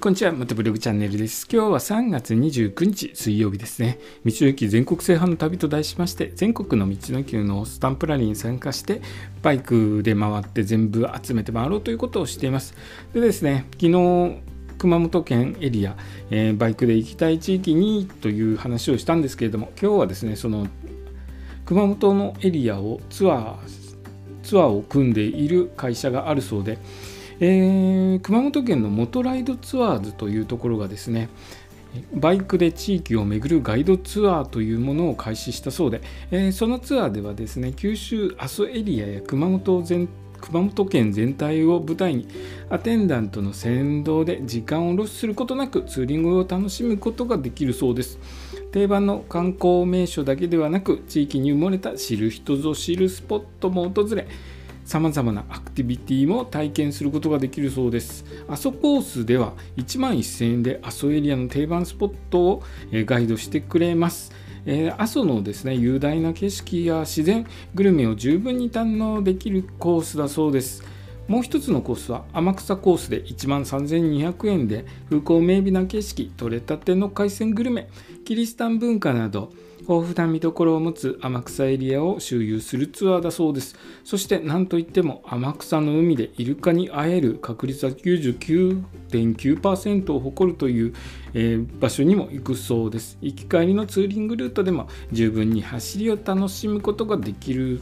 こんにちは。またブログチャンネルです。今日は3月29日水曜日ですね。道の駅全国制覇の旅と題しまして、全国の道の駅のスタンプラリーに参加して、バイクで回って全部集めて回ろうということをしています。でですね、昨日、熊本県エリア、えー、バイクで行きたい地域にという話をしたんですけれども、今日はですね、その熊本のエリアをツアー、ツアーを組んでいる会社があるそうで、えー、熊本県の元ライドツアーズというところがですねバイクで地域を巡るガイドツアーというものを開始したそうで、えー、そのツアーではですね九州阿蘇エリアや熊本全熊本県全体を舞台にアテンダントの先導で時間をロスすることなくツーリングを楽しむことができるそうです。定番の観光名所だけではなく地域に埋もれた知る人ぞ知るスポットも訪れさまざまなアクティビティも体験することができるそうです。阿蘇コースでは1万1000円で阿蘇エリアの定番スポットをガイドしてくれます。阿蘇のですね雄大な景色や自然グルメを十分に堪能できるコースだそうです。もう一つのコースは天草コースで1万3200円で風光明媚な景色取れたての海鮮グルメキリシタン文化など豊富な見どころを持つ天草エリアを周遊するツアーだそうです。そして何といっても天草の海でイルカに会える確率は99.9%を誇るという、えー、場所にも行くそうです。行き帰りのツーリングルートでも十分に走りを楽しむことができる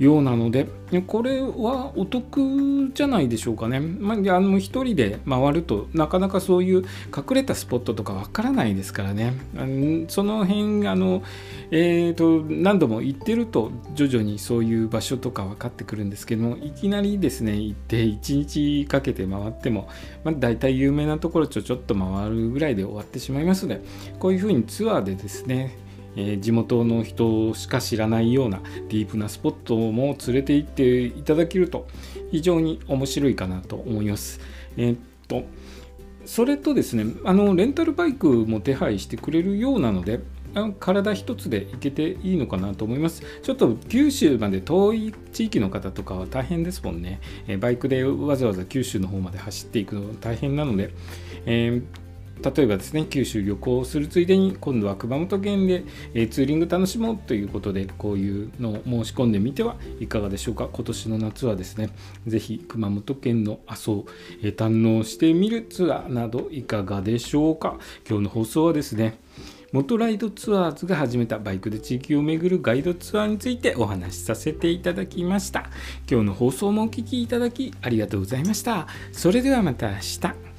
ようなのでこれはお得じゃないでしょうかね。まあ、あの一人で回るとなかなかそういう隠れたスポットとかわからないですからね。あのその辺あの、えーと、何度も行ってると徐々にそういう場所とか分かってくるんですけどもいきなりですね行って1日かけて回っても、まあ、大体有名なところちょちょっと回るぐらいで終わってしまいますのでこういうふうにツアーでですねえー、地元の人しか知らないようなディープなスポットも連れて行っていただけると非常に面白いかなと思います。えー、っとそれとですねあのレンタルバイクも手配してくれるようなので体一つで行けていいのかなと思います。ちょっと九州まで遠い地域の方とかは大変ですもんね。えバイクでわざわざ九州の方まで走っていくの大変なので、えー例えばですね九州旅行をするついでに今度は熊本県で、えツーリング楽しもうということでこういうのを申し込んでみてはいかがでしょうか？今年の夏はですね是非熊本県の阿蘇を、え堪能してみるツアーなどいかがでしょうか？今日の放送はですね元ライドツアーズが始めたバイクで地域を巡るガイドツアーについてお話しさせていただきました。今日の放送もお聴きいただきありがとうございました。それではまた明日。